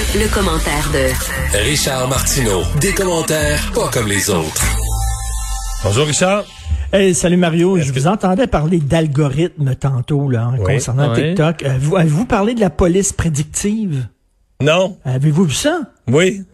Le, le commentaire de Richard Martineau. Des commentaires pas comme les autres. Bonjour Richard. Hey, salut Mario, je vous entendais parler d'algorithmes tantôt là, Oui, concernant oui. TikTok. Euh, vous, avez-vous parlé de la police prédictive? Non. Avez-vous vu ça? Oui.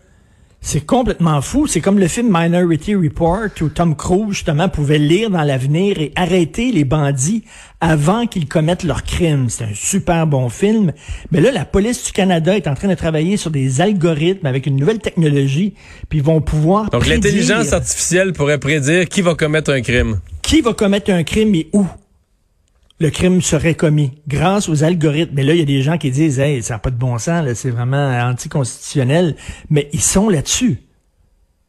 C'est complètement fou. C'est comme le film Minority Report où Tom Cruise, justement, pouvait lire dans l'avenir et arrêter les bandits avant qu'ils commettent leurs crimes. C'est un super bon film. Mais là, la police du Canada est en train de travailler sur des algorithmes avec une nouvelle technologie, puis ils vont pouvoir Donc prédire l'intelligence artificielle pourrait prédire qui va commettre un crime. qui va commettre un crime et où le crime serait commis grâce aux algorithmes. Mais là, il y a des gens qui disent, hey, ça n'a pas de bon sens, c'est vraiment anticonstitutionnel. Mais ils sont là-dessus.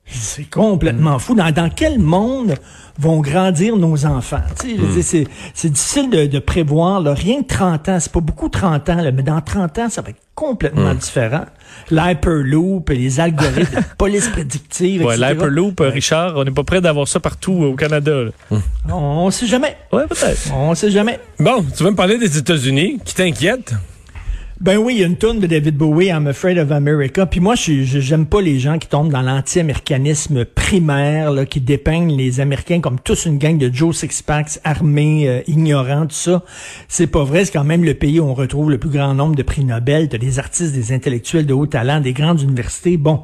C'est complètement fou. Dans, dans quel monde vont grandir nos enfants? C'est, c'est difficile de, de prévoir. Là. Rien que 30 ans, c'est pas beaucoup 30 ans, là, mais dans 30 ans, ça va être complètement différent. L'hyperloop, les algorithmes, la police prédictive, Ouais, etc. l'Hyperloop, euh, Richard, on n'est pas prêt d'avoir ça partout au Canada. là. On, on sait jamais. Ouais, peut-être. On sait jamais. Bon, tu veux me parler des États-Unis qui t'inquiètent? Ben oui, il y a une tonne de David Bowie, I'm Afraid of America. Puis moi, j'aime pas les gens qui tombent dans l'anti-américanisme primaire, là, qui dépeignent les Américains comme tous une gang de Joe Sixpacks armés, euh, ignorants, tout ça. C'est pas vrai. C'est quand même le pays où on retrouve le plus grand nombre de prix Nobel. T'as des artistes, des intellectuels de haut talent, des grandes universités. Bon.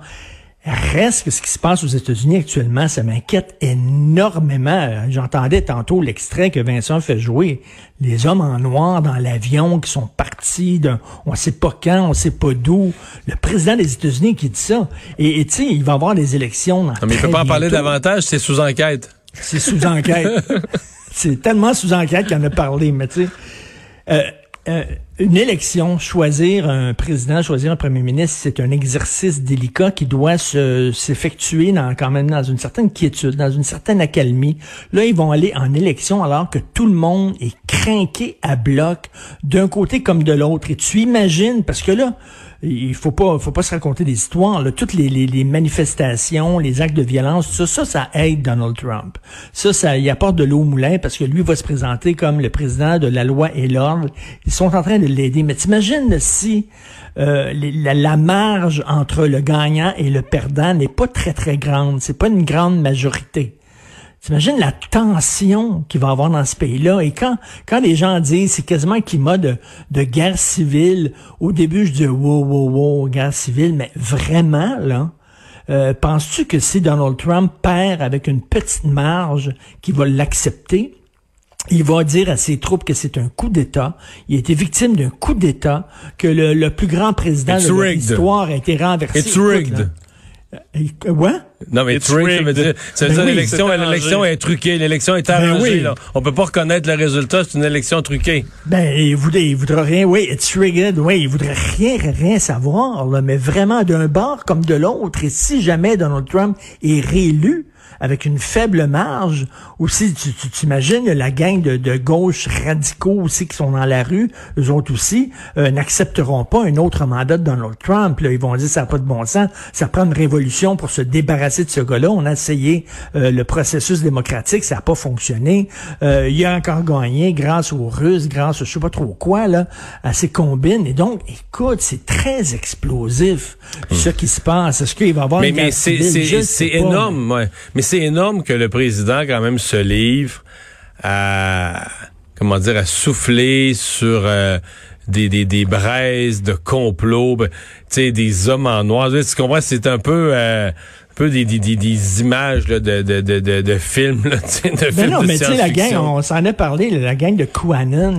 Reste que ce qui se passe aux États-Unis actuellement, ça m'inquiète énormément. J'entendais tantôt l'extrait que Vincent fait jouer. Les hommes en noir dans l'avion qui sont partis d'un, on sait pas quand, on sait pas d'où. Le président des États-Unis qui dit ça. Et tu sais, il va y avoir des élections dans Non, mais il peut pas en parler davantage, c'est sous enquête. C'est sous enquête. c'est tellement sous enquête qu'il en a parlé, mais tu sais. euh, euh, une élection, choisir un président, choisir un premier ministre, c'est un exercice délicat qui doit se- s'effectuer dans, quand même dans une certaine quiétude, dans une certaine accalmie. Là, ils vont aller en élection alors que tout le monde est craqué à bloc d'un côté comme de l'autre. Et tu imagines, parce que là, il faut pas, faut pas se raconter des histoires. Là. Toutes les, manifestations, les actes de violence, ça, ça, ça aide Donald Trump. Ça, ça y apporte de l'eau au moulin parce que lui va se présenter comme le président de la loi et l'ordre. Ils sont en train de l'aider. Mais t'imagines si euh, la, la marge entre le gagnant et le perdant n'est pas très très grande. C'est pas une grande majorité. T'imagines la tension qu'il va y avoir dans ce pays-là? Et quand, quand les gens disent c'est quasiment un climat de, de guerre civile, au début, je dis wow, wow, wow, guerre civile, mais vraiment, là, euh, penses-tu que si Donald Trump perd avec une petite marge, qu'il va l'accepter? Il va dire à ses troupes que c'est un coup d'État. Il a été victime d'un coup d'État, que le, le plus grand président It's de l'histoire a été renversé? It's rigged. Euh, ouais? Non, mais rigged, ça veut dire, ça veut Ben dire oui, l'élection, l'élection est truquée, l'élection est Ben arrangée. oui. là. On peut pas reconnaître le résultat, c'est une élection truquée. Ben, il voudrait, il voudrait rien, oui, it's rigged, oui, il voudrait rien, rien savoir, là, mais vraiment d'un bord comme de l'autre. Et si jamais Donald Trump est réélu avec une faible marge, aussi, tu, tu t'imagines la gang de, de gauche radicaux aussi qui sont dans la rue, eux autres aussi, euh, n'accepteront pas un autre mandat de Donald Trump. Là. Ils vont dire ça n'a pas de bon sens, ça prend une révolution pour se débarrasser de ce gars-là. On a essayé euh, le processus démocratique, ça n'a pas fonctionné. Euh, il a encore gagné grâce aux Russes, grâce à je sais pas trop quoi, là, à ses combines. Et donc, écoute, c'est très explosif ce qui se passe. Est-ce qu'il va y avoir Mais, une mais c'est, c'est pas, énorme, ouais. Mais c'est énorme que le président, quand même, se livre à, comment dire, à souffler sur euh, des, des, des braises de complot, ben, tu sais, des hommes en noir. Tu comprends? C'est un peu... euh, un peu des, des, des, des images là, de, de, de, de, de films, là, de Ben films non, de mais tu sais, la gang, on s'en a parlé, la gang de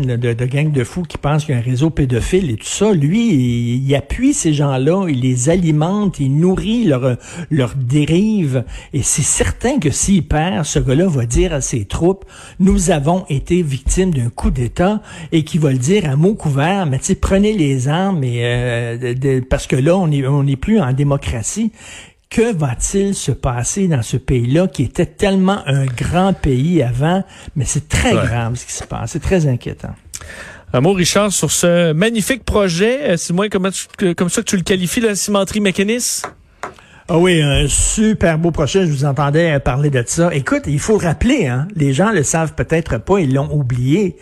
là, de, de gang de fous qui pensent qu'il y a un réseau pédophile et tout ça, lui, il, il appuie ces gens-là, il les alimente, il nourrit leur, leur dérive. Et c'est certain que s'il perd, ce gars-là va dire à ses troupes, nous avons été victimes d'un coup d'État et qu'il va le dire à mots couverts, mais tu sais, prenez les armes et, euh, de- de- parce que là, on est, on n'est plus en démocratie. Que va-t-il se passer dans ce pays-là qui était tellement un grand pays avant, mais c'est très Ouais. grave ce qui se passe, c'est très inquiétant. Un mot, Richard, sur ce magnifique projet. Euh, C'est moins comme ça que tu le qualifies, la cimenterie mécaniste? Ah oui, un super beau projet, je vous entendais euh, parler de ça. Écoute, il faut le rappeler, hein, les gens le savent peut-être pas, ils l'ont oublié,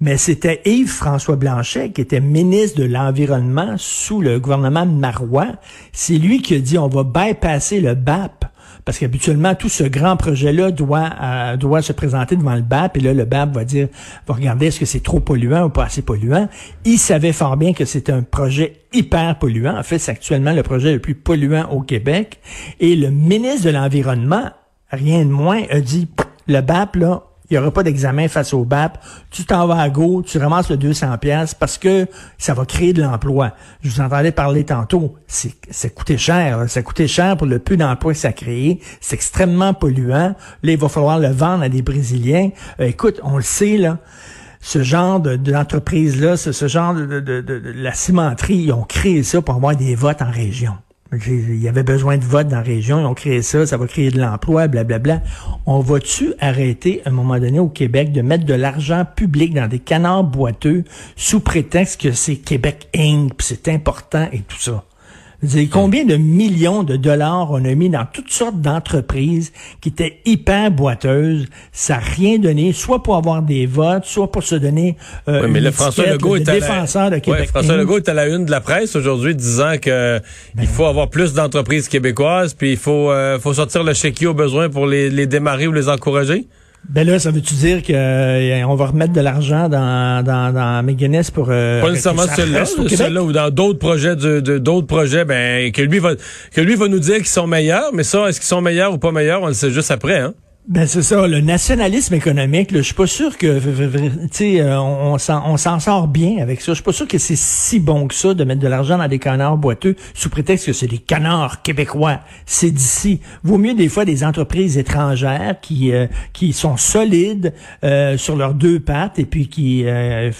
Mais c'était Yves-François Blanchet, qui était ministre de l'Environnement sous le gouvernement Marois. C'est lui qui a dit on va bypasser le BAP parce qu'habituellement, tout ce grand projet-là doit, euh, doit se présenter devant le BAP, et là, le BAP va dire, va regarder est-ce que c'est trop polluant ou pas assez polluant? Il savait fort bien que c'était un projet hyper polluant. En fait, c'est actuellement le projet le plus polluant au Québec. Et le ministre de l'Environnement, rien de moins, a dit, le BAP, là, il n'y aura pas d'examen face au BAP. Tu t'en vas à go, tu ramasses le 200 pièces parce que ça va créer de l'emploi. Je vous entendais parler tantôt. C'est, ça coûtait cher. Ça coûtait cher pour le peu d'emplois que ça a créé. C'est extrêmement polluant. Là, il va falloir le vendre à des Brésiliens. Euh, écoute, on le sait, là ce genre de, d'entreprise-là, ce, ce genre de, de, de, la cimenterie, ils ont créé ça pour avoir des votes en région. Il y avait besoin de votes dans la région, ils ont créé ça, ça va créer de l'emploi, blablabla. On va-tu arrêter à un moment donné au Québec de mettre de l'argent public dans des canards boiteux sous prétexte que c'est Québec Inc., c'est important et tout ça? Combien de millions de dollars on a mis dans toutes sortes d'entreprises qui étaient hyper boiteuses, ça n'a rien donné, soit pour avoir des votes, soit pour se donner euh, mais le François Legault est défenseur de Québec. François Legault est à la une de la presse aujourd'hui disant que ben il faut avoir plus d'entreprises québécoises, puis il faut euh, faut sortir le chéquier au besoin pour les, les démarrer ou les encourager. Ben là, ça veut-tu dire qu'on euh, va remettre de l'argent dans, dans, dans McGuinness pour... Euh, pas nécessairement celle-là, celle-là ou dans d'autres projets, de, d'autres projets, ben que lui va que lui va nous dire qu'ils sont meilleurs, mais ça, est-ce qu'ils sont meilleurs ou pas meilleurs, on le sait juste après, hein? Ben c'est ça, le nationalisme économique. Là, je suis pas sûr que, tu sais, euh, on, on s'en sort bien avec ça. Je suis pas sûr que c'est si bon que ça de mettre de l'argent dans des canards boiteux sous prétexte que c'est des canards québécois. C'est d'ici. Vaut mieux des fois des entreprises étrangères qui euh, qui sont solides euh, sur leurs deux pattes et puis qui euh,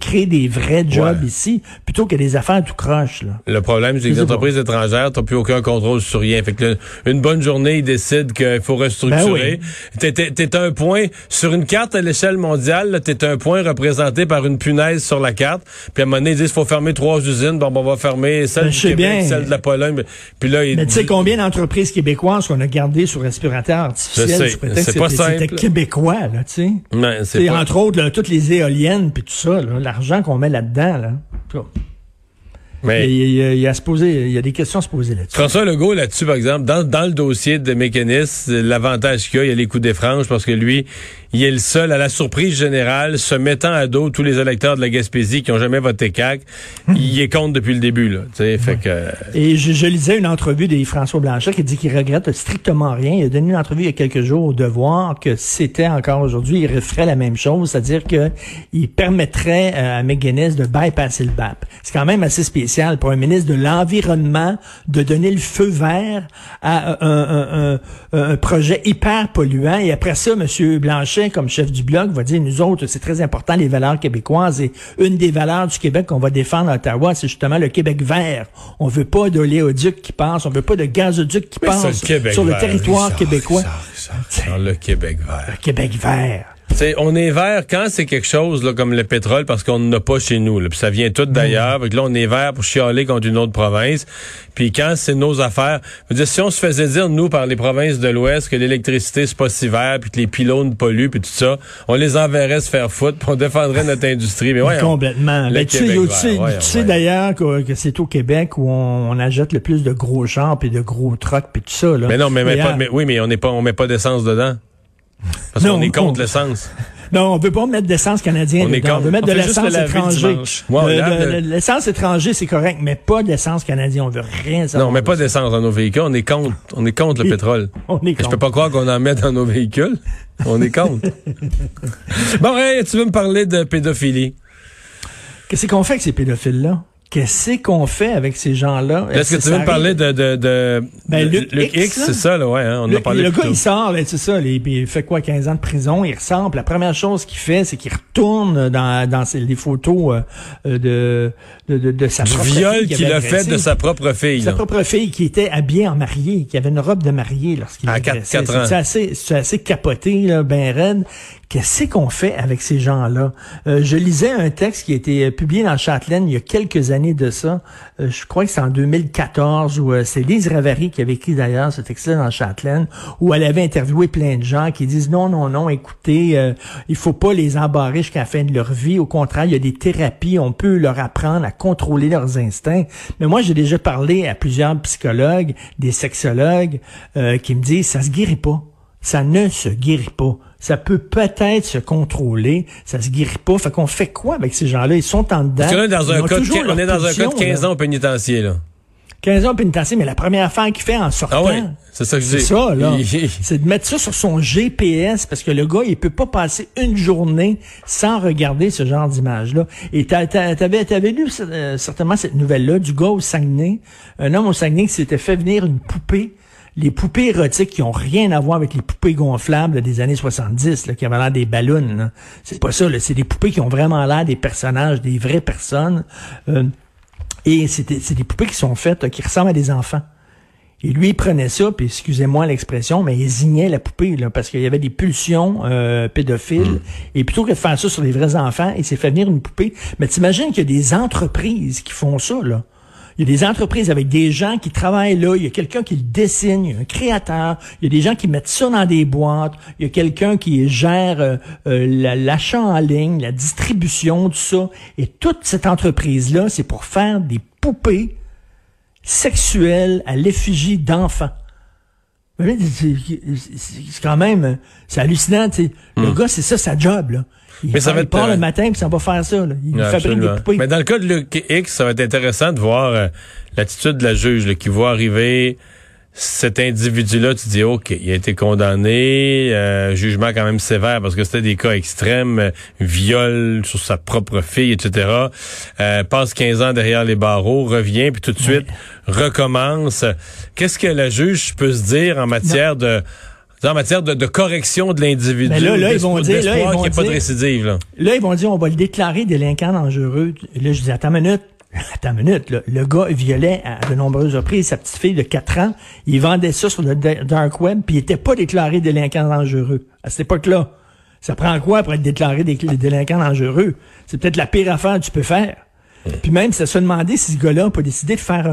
créent des vrais jobs ici plutôt que des affaires tout croche. Là. Le problème, c'est que les entreprises étrangères, t'as plus aucun contrôle sur rien. Fait que une bonne journée, ils décident qu'il faut restructurer. Ben T'es un point sur une carte à l'échelle mondiale. T'es un point représenté par une punaise sur la carte. Puis à un moment donné, ils disent qu'il faut fermer trois usines. Bon, on va fermer celle ben, du Québec, celle de la Pologne. Puis là, mais tu sais combien d'entreprises québécoises qu'on a gardées sur respirateur artificiel? C'est pas simple. C'était québécois, là, tu sais. Entre autres, toutes les éoliennes puis tout ça, l'argent qu'on met là-dedans, là. Mais il, y a, se poser, il y a des questions à se poser là-dessus. François Legault, là-dessus, par exemple, dans, dans le dossier de mécanisme, l'avantage qu'il y a, il y a les coups des franges parce que lui, il est le seul, à la surprise générale, se mettant à dos tous les électeurs de la Gaspésie qui ont jamais voté CAC. il est contre depuis le début, là. Fait que... Et je, lisais une entrevue de François Blanchet qui dit qu'il regrette strictement rien. Il a donné une entrevue il y a quelques jours au Devoir que c'était encore aujourd'hui, il referait la même chose, c'est-à-dire que il permettrait euh, à McGuinness de bypasser le BAP. C'est quand même assez spécial pour un ministre de l'Environnement de donner le feu vert à un, un projet hyper polluant. Et après ça, M. Blanchet comme chef du bloc, va dire, nous autres, c'est très important, les valeurs québécoises. Et une des valeurs du Québec qu'on va défendre à Ottawa, c'est justement le Québec vert. On veut pas d'oléoduc qui passe, on veut pas de gazoduc qui passe sur le territoire québécois. le Québec vert. Le Québec vert on est vert quand c'est quelque chose là, comme le pétrole parce qu'on n'a pas chez nous. Là, puis ça vient tout d'ailleurs. Là, on est vert pour chialer contre une autre province. Puis quand c'est nos affaires, je dire, si on se faisait dire nous par les provinces de l'Ouest que l'électricité c'est pas si vert, puis que les pylônes polluent, puis tout ça, on les enverrait se faire foutre, puis on défendrait notre industrie. Mais ouais, complètement. Mais tu sais, d'ailleurs que, c'est au Québec où on, achète le plus de gros champs puis de gros trucks puis tout ça. Là. Mais non, mais, pas, mais oui, mais on n'est pas, on met pas d'essence dedans. Parce qu'on est contre l'essence. Non, on veut pas mettre d'essence canadienne. On, on veut mettre de l'essence étrangère. L'essence étrangère, c'est correct, mais pas d'essence canadienne. On veut rien savoir. Non, mais pas d'essence dans nos véhicules. On est contre, on est contre le pétrole. On est contre. Je peux pas croire qu'on en met dans nos véhicules. On est contre. bon, hey, tu veux me parler de pédophilie? Qu'est-ce qu'on fait avec ces pédophiles-là? Qu'est-ce qu'on fait avec ces gens-là? Est-ce que, tu veux me parler de, de, de, ben, Luc, X, c'est ça, là, ouais, hein, on le, a parlé Le gars, il sort, c'est ça, il, fait quoi, 15 ans de prison, il ressemble. La première chose qu'il fait, c'est qu'il retourne dans, dans les photos euh, de, de, de, sa propre viol qu'il a fait de sa propre fille. Sa propre fille qui était habillée en mariée, qui avait une robe de mariée lorsqu'il À 4, 4 ans. C'est assez, assez capoté, là, ben raide. Qu'est-ce qu'on fait avec ces gens-là? Euh, je lisais un texte qui a été publié dans Châtelaine il y a quelques années de ça. Euh, je crois que c'est en 2014 où c'est Lise Ravary qui avait écrit d'ailleurs ce texte-là dans Châtelaine, où elle avait interviewé plein de gens qui disent non, non, non, écoutez, euh, il faut pas les embarrer jusqu'à la fin de leur vie. Au contraire, il y a des thérapies, on peut leur apprendre à contrôler leurs instincts. Mais moi, j'ai déjà parlé à plusieurs psychologues, des sexologues, euh, qui me disent ça se guérit pas. Ça ne se guérit pas. Ça peut peut-être se contrôler, ça se guérit pas. Fait qu'on fait quoi avec ces gens-là? Ils sont en dedans. Parce que là, dans un cas de, on est dans un cas de 15 là. ans au pénitencier, là. 15 ans pénitentiaire, mais la première affaire qu'il fait en sortant, ah ouais, c'est ça que je c'est ça, là. c'est de mettre ça sur son GPS parce que le gars, il peut pas passer une journée sans regarder ce genre d'image-là. Et t'avais, t'avais lu euh, certainement cette nouvelle-là du gars au Saguenay, un homme au Saguenay qui s'était fait venir une poupée les poupées érotiques qui ont rien à voir avec les poupées gonflables des années 70, là, qui avaient l'air des ballons. C'est pas ça, c'est des poupées qui ont vraiment l'air des personnages, des vraies personnes. Euh, et c'est des poupées qui sont faites, qui ressemblent à des enfants. Et lui, il prenait ça, puis excusez-moi l'expression, mais il zignait la poupée, là, parce qu'il y avait des pulsions euh, pédophiles. Mm. Et plutôt que de faire ça sur les vrais enfants, il s'est fait venir une poupée. Mais t'imagines qu'il y a des entreprises qui font ça, là. Il y a des entreprises avec des gens qui travaillent là. Il y a quelqu'un qui le dessine, il y a un créateur. Il y a des gens qui mettent ça dans des boîtes. Il y a quelqu'un qui gère euh, euh, l'achat en ligne, la distribution, tout ça. Et toute cette entreprise-là, c'est pour faire des poupées sexuelles à l'effigie d'enfants. C'est quand même, c'est hallucinant. Le hmm. gars, c'est ça sa job. Là. Il, mais ça va être, part le matin puis ça va faire ça. Là. Il fabrique des poupées. Mais dans le cas de Luc X, ça va être intéressant de voir euh, l'attitude de la juge là, qui voit arriver cet individu-là, tu dis, OK, il a été condamné, euh, jugement quand même sévère parce que c'était des cas extrêmes, euh, viol sur sa propre fille, etc. Euh, passe 15 ans derrière les barreaux, revient, puis tout de suite recommence. Qu'est-ce que la juge peut se dire en matière de en matière de, correction de l'individu. Mais là, là, ils vont dire, là, ils vont pas de récidive, là. là. ils vont dire, on va le déclarer délinquant dangereux. Là, je dis, attends une minute. Attends une minute, là. le gars violait à de nombreuses reprises sa petite fille de 4 ans. Il vendait ça sur le dark web, puis il était pas déclaré délinquant dangereux à cette époque-là. Ça prend quoi pour être déclaré délinquant dangereux? C'est peut-être la pire affaire que tu peux faire. Puis même, ça se demandait si ce gars-là a pas décidé de faire un